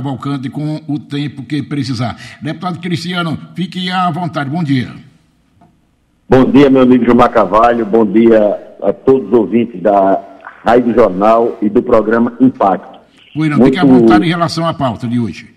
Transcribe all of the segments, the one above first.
Cavalcante com o tempo que precisar. Deputado Cristiano, fique à vontade. Bom dia. Bom dia, meu amigo Gilmar Cavalho. Bom dia a todos os ouvintes da Rádio Jornal e do programa Impacto. Oi, não, Muito... fique à vontade em relação à pauta de hoje.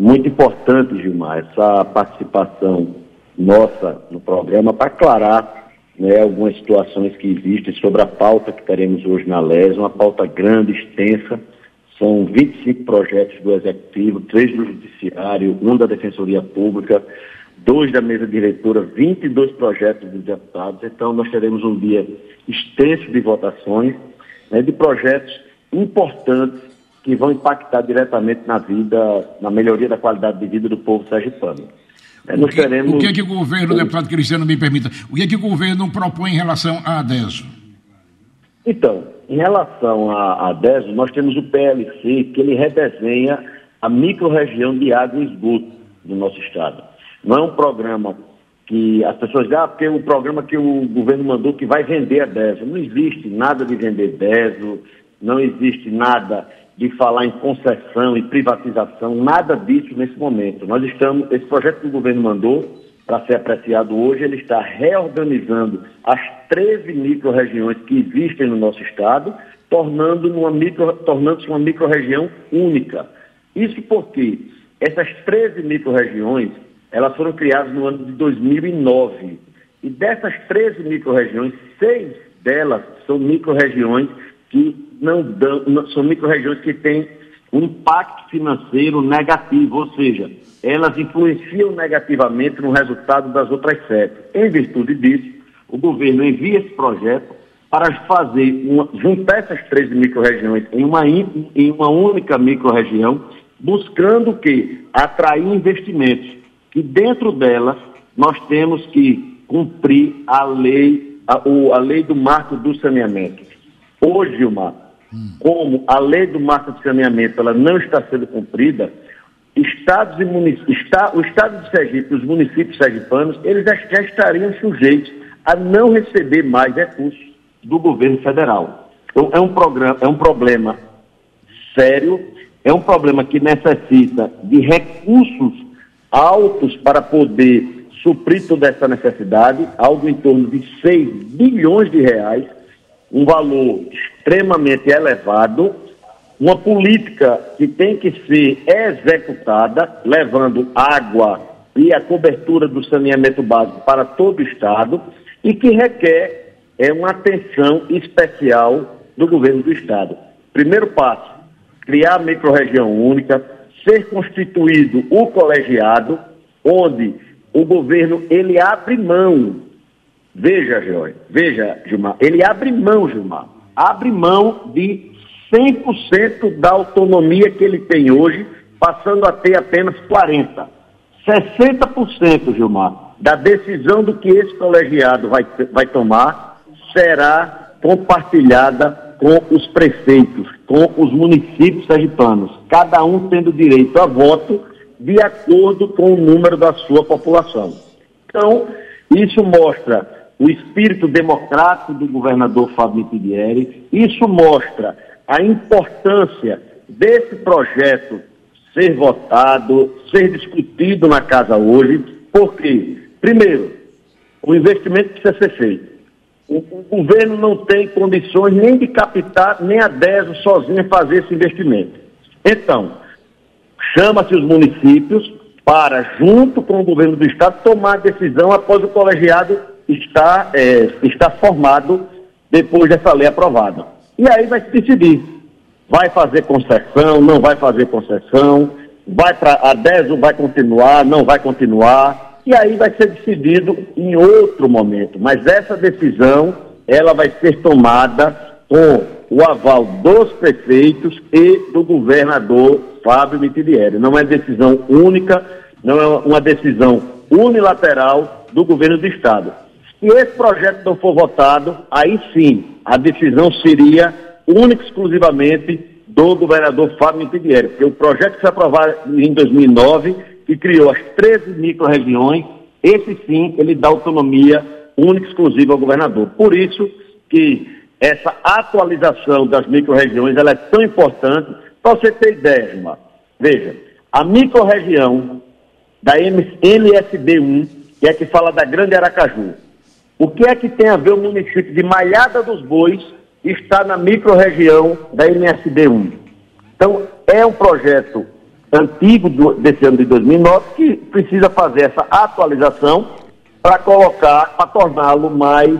Muito importante, Gilmar, essa participação nossa no programa para aclarar né, algumas situações que existem sobre a pauta que teremos hoje na LES, uma pauta grande, extensa, são 25 projetos do Executivo, três do Judiciário, um da Defensoria Pública, dois da mesa diretora, 22 projetos dos deputados. Então, nós teremos um dia extenso de votações, né, de projetos importantes que vão impactar diretamente na vida, na melhoria da qualidade de vida do povo sergipano. É, o, que, teremos... o que é que o governo, deputado Cristiano, me permita, o que é que o governo propõe em relação à ADESO? Então, em relação à, à DESO, nós temos o PLC, que ele redesenha a microrregião de água e esgoto do nosso estado. Não é um programa que as pessoas dizem, ah, porque é um programa que o governo mandou que vai vender a DESO. Não existe nada de vender DESO, não existe nada de falar em concessão e privatização, nada disso nesse momento. Nós estamos, esse projeto que o governo mandou, para ser apreciado hoje, ele está reorganizando as 13 micro-regiões que existem no nosso estado, tornando-se uma micro, micro-região única. Isso porque essas 13 micro-regiões, elas foram criadas no ano de 2009. E dessas 13 micro-regiões, seis delas são micro-regiões que não dão, são micro-regiões que têm um impacto financeiro negativo, ou seja, elas influenciam negativamente no resultado das outras sete. Em virtude disso, o governo envia esse projeto para fazer uma, juntar essas três micro-regiões em uma, em uma única micro-região, buscando que atrair investimentos, que dentro delas nós temos que cumprir a lei, a, a lei do marco do saneamento. Hoje, Gilmar, como a lei do marco de saneamento ela não está sendo cumprida, estados e municípios, está, o estado de Sergipe, os municípios sergipanos, eles já, já estariam sujeitos a não receber mais recursos do governo federal. Então, é um, programa, é um problema sério, é um problema que necessita de recursos altos para poder suprir toda essa necessidade, algo em torno de 6 bilhões de reais, um valor extremamente elevado, uma política que tem que ser executada, levando água e a cobertura do saneamento básico para todo o Estado e que requer é, uma atenção especial do governo do Estado. Primeiro passo, criar a microrregião única, ser constituído o colegiado, onde o governo ele abre mão Veja, Jorge, veja, Gilmar, ele abre mão, Gilmar, abre mão de 100% da autonomia que ele tem hoje, passando a ter apenas 40%. 60%, Gilmar, da decisão do que esse colegiado vai, vai tomar será compartilhada com os prefeitos, com os municípios sergipanos, cada um tendo direito a voto de acordo com o número da sua população. Então, isso mostra o espírito democrático do governador Fábio Pidieri. Isso mostra a importância desse projeto ser votado, ser discutido na casa hoje, porque, primeiro, o investimento precisa ser feito. O, o governo não tem condições nem de captar, nem a DESO sozinha fazer esse investimento. Então, chama-se os municípios para, junto com o governo do Estado, tomar decisão após o colegiado está, é, está formado depois dessa lei aprovada. E aí vai se decidir. Vai fazer concessão, não vai fazer concessão, vai para a DESO vai continuar, não vai continuar, e aí vai ser decidido em outro momento. Mas essa decisão, ela vai ser tomada com o aval dos prefeitos e do governador Fábio Mitidieri. Não é decisão única, não é uma decisão unilateral do governo do Estado. Se esse projeto não for votado, aí sim, a decisão seria única e exclusivamente do governador Fábio Mitidieri, porque o projeto que foi aprovado em 2009, que criou as 13 micro-regiões, esse sim, ele dá autonomia única e exclusiva ao governador. Por isso que essa atualização das micro-regiões, é tão importante. Para você ter ideia, irmão, Veja, a microrregião da MSB1, que é que fala da Grande Aracaju, o que é que tem a ver o município de Malhada dos Bois está na microrregião da MSB1? Então, é um projeto antigo do, desse ano de 2009 que precisa fazer essa atualização para colocar, para torná-lo mais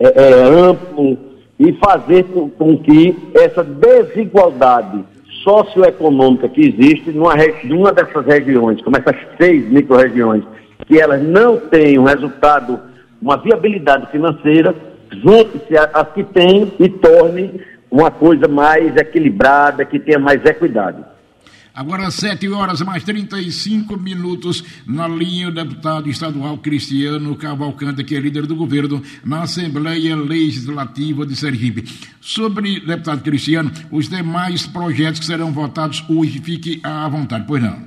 é, é, amplo e fazer com, com, que essa desigualdade socioeconômica que existe numa, numa dessas regiões, como essas seis micro-regiões, que elas não têm um resultado, uma viabilidade financeira, junte-se às que têm e torne uma coisa mais equilibrada, que tenha mais equidade. Agora, 7 horas mais 35 minutos, na linha o deputado estadual Cristiano Cavalcante, que é líder do governo na Assembleia Legislativa de Sergipe. Sobre, deputado Cristiano, os demais projetos que serão votados hoje, fique à vontade, pois não.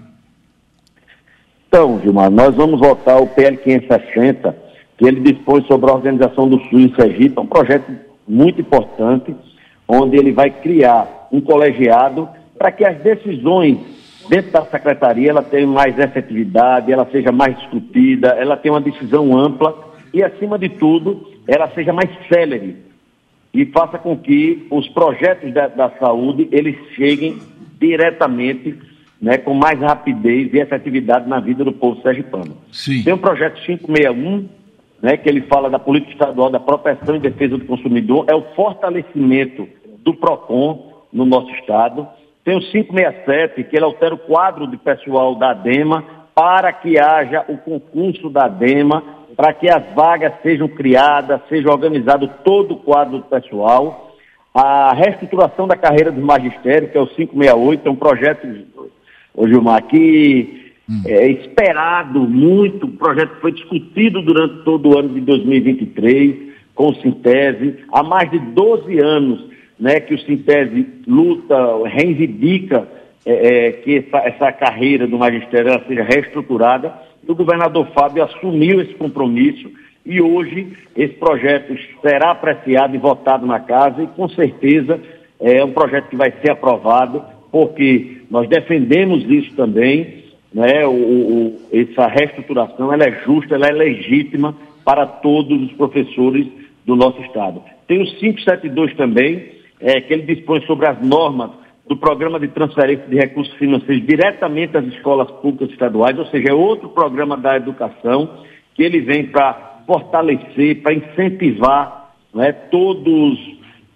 Então, Gilmar, nós vamos votar o PL 560, que ele dispõe sobre a organização do SUS em Sergipe, é um projeto muito importante, onde ele vai criar um colegiado para que as decisões dentro da secretaria ela tenham mais efetividade, ela seja mais discutida, ela tenha uma decisão ampla e, acima de tudo, ela seja mais célere e faça com que os projetos da, da saúde eles cheguem diretamente né, com mais rapidez e efetividade na vida do povo sergipano. Sim. Tem o um projeto 561, né, que ele fala da política estadual da proteção e defesa do consumidor, é o fortalecimento do PROCON no nosso estado. Tem o 567, que ele altera o quadro de pessoal da DEMA para que haja o concurso da DEMA, para que as vagas sejam criadas, seja organizado todo o quadro do pessoal. A reestruturação da carreira do magistério, que é o 568, é um projeto, ô Gilmar, que hum. é esperado muito, o projeto foi discutido durante todo o ano de 2023, com o Sintese, há mais de 12 anos né, que o Sintese luta, reivindica é, é, que essa, essa, carreira do magistério seja reestruturada. o governador Fábio assumiu esse compromisso e hoje esse projeto será apreciado e votado na casa e com certeza é um projeto que vai ser aprovado, porque nós defendemos isso também, né, o, o, essa reestruturação ela é justa, ela é legítima para todos os professores do nosso Estado. Tem o 572 também, é, que ele dispõe sobre as normas do programa de transferência de recursos financeiros diretamente às escolas públicas estaduais, ou seja, é outro programa da educação que ele vem para fortalecer, para incentivar né, todos,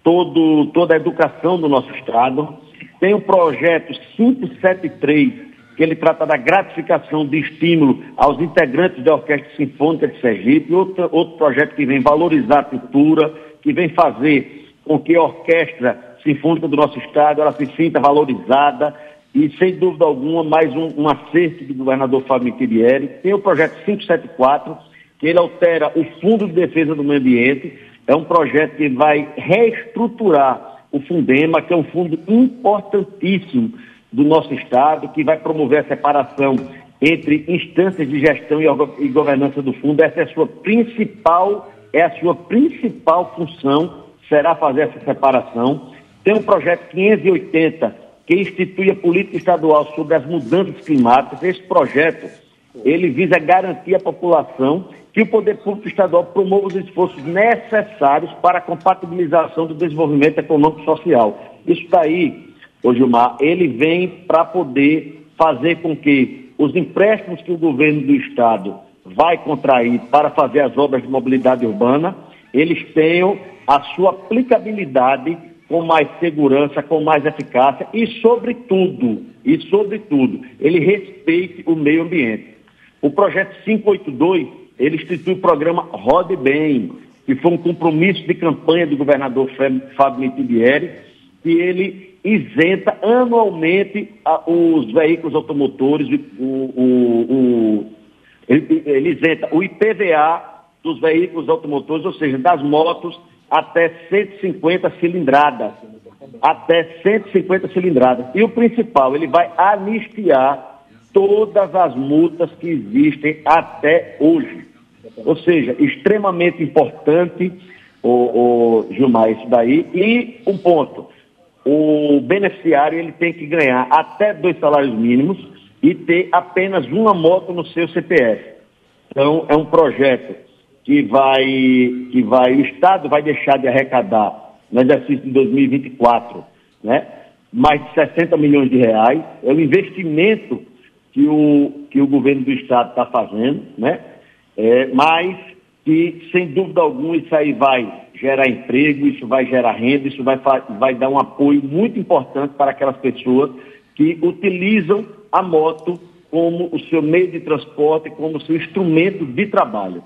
todo, toda a educação do nosso Estado. Tem o projeto 573, que ele trata da gratificação de estímulo aos integrantes da Orquestra Sinfônica de Sergipe, outro, outro projeto que vem valorizar a cultura, que vem fazer com que a orquestra sinfônica do nosso estado ela se sinta valorizada e, sem dúvida alguma, mais um, um acerto do governador Fábio Michelieri. Tem o projeto 574, que ele altera o Fundo de Defesa do Meio Ambiente. É um projeto que vai reestruturar o Fundema, que é um fundo importantíssimo do nosso Estado, que vai promover a separação entre instâncias de gestão e governança do fundo. Essa é a sua principal, é a sua principal função será fazer essa separação. Tem um projeto 580 que institui a política estadual sobre as mudanças climáticas. Esse projeto ele visa garantir à população que o poder público estadual promova os esforços necessários para a compatibilização do desenvolvimento econômico e social. Isso daí, ô Gilmar, ele vem para poder fazer com que os empréstimos que o governo do estado vai contrair para fazer as obras de mobilidade urbana, eles tenham a sua aplicabilidade com mais segurança, com mais eficácia e, sobretudo, e sobretudo, ele respeite o meio ambiente. O projeto 582, ele institui o programa Rode Bem, que foi um compromisso de campanha do governador Fábio Mitibieri, que ele isenta anualmente a, os veículos automotores, o, o, o ele, ele isenta o IPVA dos veículos automotores, ou seja, das motos até 150 cilindradas. Até 150 cilindradas. E o principal, ele vai anistiar todas as multas que existem até hoje. Ou seja, extremamente importante, o, o Gilmar, isso daí. E um ponto. O beneficiário ele tem que ganhar até dois salários mínimos e ter apenas uma moto no seu CPF. Então, é um projeto que vai, que vai, o Estado vai deixar de arrecadar no exercício de 2024, né? mais de 60 milhões de reais. É o investimento que o, que o governo do Estado está fazendo, né? É, mas que, sem dúvida alguma, isso aí vai gerar emprego, isso vai gerar renda, isso vai, vai dar um apoio muito importante para aquelas pessoas que utilizam a moto como o seu meio de transporte, como o seu instrumento de trabalho.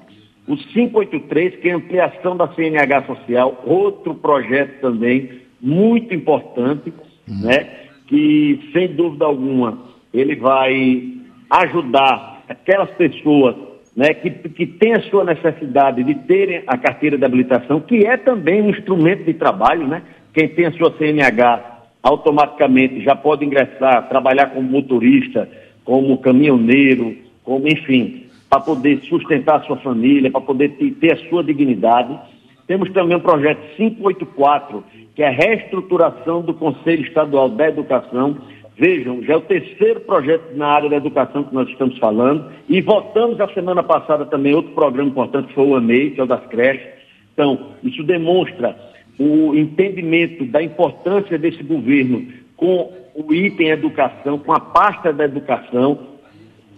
O 583, que é a ampliação da CNH Social, outro projeto também muito importante, uhum. né? que, sem dúvida alguma, ele vai ajudar aquelas pessoas né, que, que têm a sua necessidade de terem a carteira de habilitação, que é também um instrumento de trabalho, né? Quem tem a sua CNH automaticamente já pode ingressar, trabalhar como motorista, como caminhoneiro, como enfim, para poder sustentar a sua família, para poder ter, ter a sua dignidade. Temos também o projeto 584, que é a reestruturação do Conselho Estadual da Educação. Vejam, já é o terceiro projeto na área da educação que nós estamos falando, e votamos a semana passada também outro programa importante, que foi o AMEI, que é o das creches. Então, isso demonstra o entendimento da importância desse governo com o item educação, com a pasta da educação.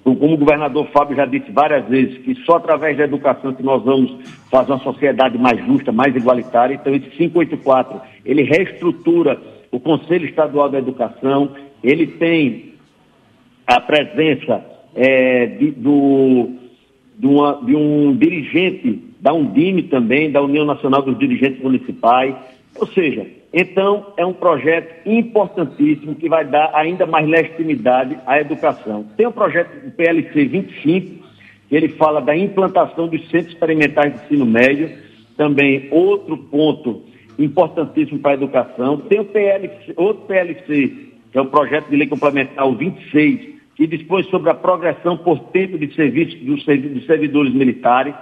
Como o governador Fábio já disse várias vezes, que só através da educação que nós vamos fazer uma sociedade mais justa, mais igualitária. Então, esse 584, ele reestrutura o Conselho Estadual da Educação, ele tem a presença é, de, do, de, uma, de um dirigente da Undime também, da União Nacional dos Dirigentes Municipais. Ou seja, então é um projeto importantíssimo que vai dar ainda mais legitimidade à educação. Tem o projeto do PLC 25, que ele fala da implantação dos centros experimentais de ensino médio, também outro ponto importantíssimo para a educação. Tem o PLC, outro PLC, que é o projeto de lei complementar o 26, que dispõe sobre a progressão por tempo de serviço dos servidores militares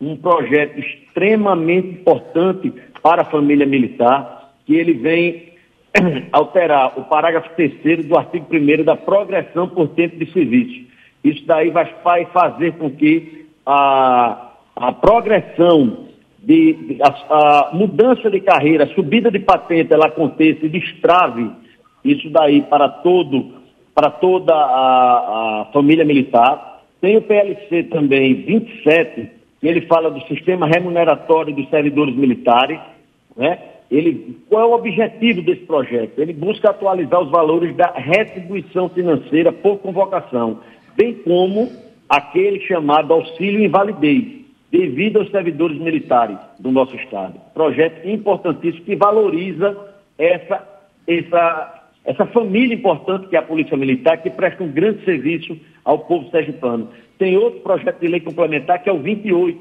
um projeto extremamente importante para a família militar, que ele vem alterar o parágrafo terceiro do artigo 1 da progressão por tempo de serviço. Isso daí vai fazer com que a, a progressão, de a, a, mudança de carreira, a subida de patente, ela aconteça e destrave isso daí para todo, para toda a, a família militar. Tem o PLC também 27, ele fala do sistema remuneratório dos servidores militares, né? Ele, qual é o objetivo desse projeto? Ele busca atualizar os valores da retribuição financeira por convocação, bem como aquele chamado auxílio invalidez, devido aos servidores militares do nosso Estado. Projeto importantíssimo que valoriza essa, essa, essa família importante que é a Polícia Militar, que presta um grande serviço ao povo sergipano. Tem outro projeto de lei complementar, que é o 28,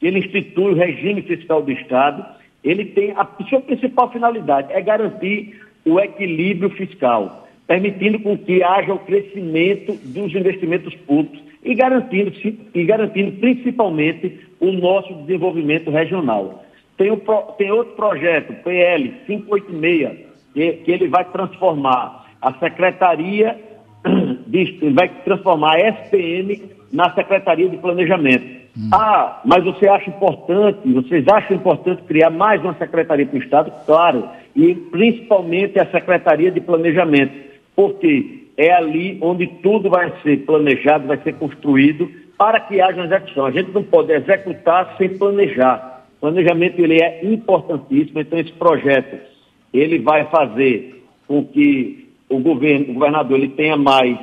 que ele institui o regime fiscal do Estado. Ele tem a sua principal finalidade é garantir o equilíbrio fiscal, permitindo com que haja o crescimento dos investimentos públicos e garantindo, e garantindo principalmente o nosso desenvolvimento regional. Tem, o, tem outro projeto, PL 586, que, que ele vai transformar a Secretaria, de, vai transformar a SPM na Secretaria de Planejamento. Hum. Ah, mas você acha importante, vocês acham importante criar mais uma Secretaria para o Estado? Claro, e principalmente a Secretaria de Planejamento, porque é ali onde tudo vai ser planejado, vai ser construído para que haja uma execução. A gente não pode executar sem planejar. O planejamento ele é importantíssimo, então esse projeto ele vai fazer com que o governo, o governador ele tenha mais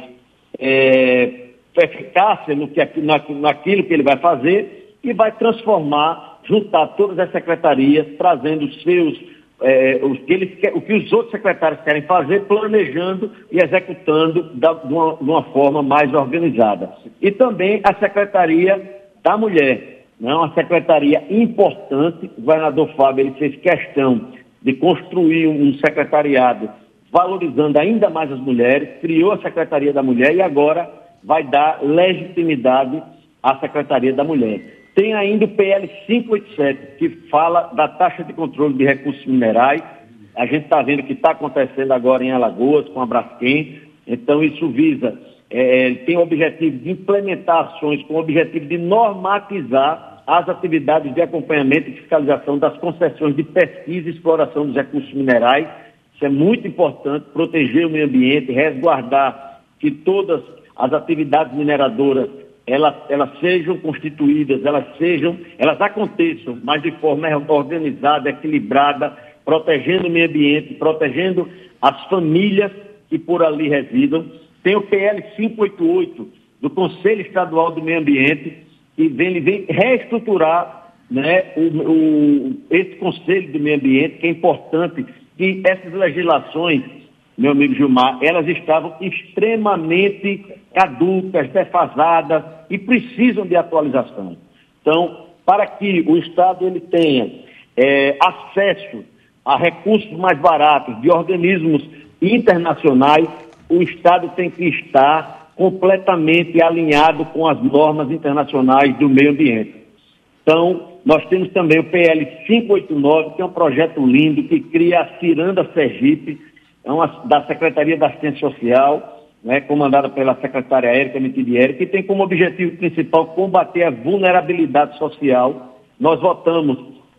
é, eficácia no que, na, naquilo que ele vai fazer e vai transformar, juntar todas as secretarias, trazendo os seus, é, os que o que os outros secretários querem fazer, planejando e executando da, de, uma, de uma forma mais organizada. E também a Secretaria da Mulher, né, uma secretaria importante. O governador Fábio ele fez questão de construir um secretariado valorizando ainda mais as mulheres, criou a Secretaria da Mulher e agora vai dar legitimidade à Secretaria da Mulher. Tem ainda o PL 587, que fala da taxa de controle de recursos minerais. A gente está vendo que está acontecendo agora em Alagoas com a Braskem. Então, isso visa, é, tem o objetivo de implementar ações com o objetivo de normatizar as atividades de acompanhamento e fiscalização das concessões de pesquisa e exploração dos recursos minerais. Isso é muito importante, proteger o meio ambiente, resguardar que todas as atividades mineradoras elas, elas sejam constituídas, elas sejam, elas aconteçam, mas de forma organizada, equilibrada, protegendo o meio ambiente, protegendo as famílias que por ali residam. Tem o PL 588 do Conselho Estadual do Meio Ambiente, ele vem reestruturar né, o, o, esse Conselho do Meio Ambiente, que é importante que essas legislações meu amigo Gilmar, elas estavam extremamente caducas, defasadas e precisam de atualização. Então, para que o Estado ele tenha é, acesso a recursos mais baratos de organismos internacionais, o Estado tem que estar completamente alinhado com as normas internacionais do meio ambiente. Então, nós temos também o PL 589, que é um projeto lindo que cria a Ciranda Sergipe, é uma, da Secretaria da Assistência Social, né, comandada pela secretária Érica Mitidieri, que tem como objetivo principal combater a vulnerabilidade social. Nós votamos,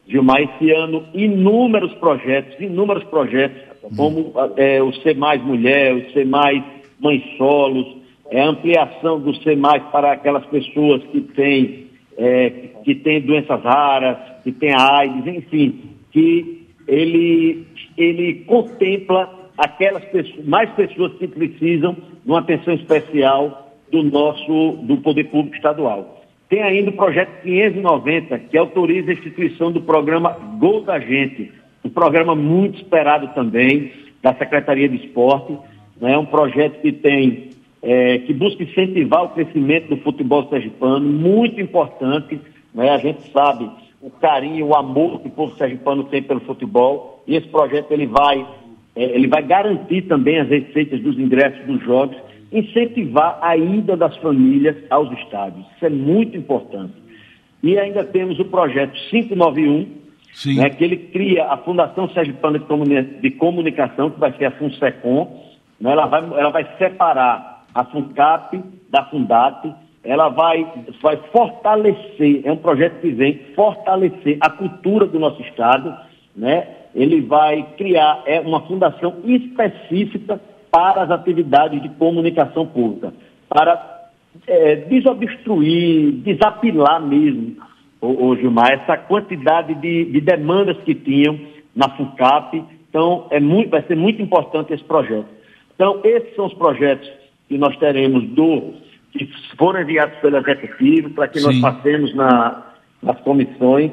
Gilmar, esse ano, inúmeros projetos, inúmeros projetos, como é, o Ser Mais Mulher, o Ser Mais Mães Solos, é, a ampliação do Ser Mais para aquelas pessoas que têm, é, que têm doenças raras, que têm AIDS, enfim, que ele, ele contempla aquelas pessoas, mais pessoas que precisam de uma atenção especial do nosso, do poder público estadual. Tem ainda o projeto 590, que autoriza a instituição do programa Gol da Gente, um programa muito esperado também da Secretaria de Esporte, né? um projeto que tem, é, que busca incentivar o crescimento do futebol sergipano, muito importante, né? a gente sabe o carinho, o amor que o povo sergipano tem pelo futebol, e esse projeto ele vai é, ele vai garantir também as receitas dos ingressos dos jogos, incentivar a ida das famílias aos estádios. Isso é muito importante. E ainda temos o projeto 591, né, que ele cria a Fundação Sergipana de Comunicação, que vai ser a FUNSECOM. Né, ela, vai, ela vai separar a FUNCAP da FUNDAT, ela vai, vai fortalecer, é um projeto que vem fortalecer a cultura do nosso Estado, né? ele vai criar é, uma fundação específica para as atividades de comunicação pública, para é, desobstruir, desapilar mesmo, ô, ô Gilmar, essa quantidade de, de, demandas que tinham na FUCAP. Então, é muito, vai ser muito importante esse projeto. Então, esses são os projetos que nós teremos do que foram enviados pelo Executivo, para que Sim. nós passemos na, nas comissões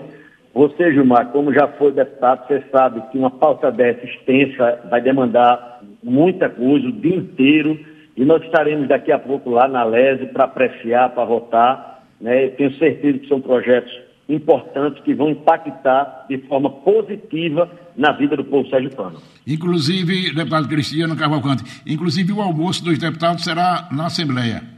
você, Gilmar, como já foi deputado, você sabe que uma pauta dessa extensa vai demandar muita coisa o dia inteiro e nós estaremos daqui a pouco lá na LESE para apreciar, para votar. Né? Eu tenho certeza que são projetos importantes que vão impactar de forma positiva na vida do povo sergipano. Inclusive, deputado Cristiano Cavalcante, inclusive o almoço dos deputados será na Assembleia.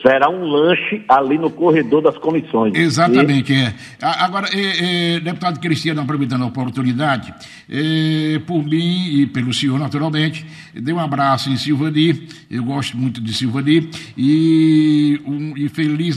Será um lanche ali no corredor das comissões. Exatamente, e... é. Agora, é, é, deputado Cristiano, aproveitando a oportunidade, é, por mim e pelo senhor, naturalmente, dê um abraço em Silvani, eu gosto muito de Silvani, e, um, e feliz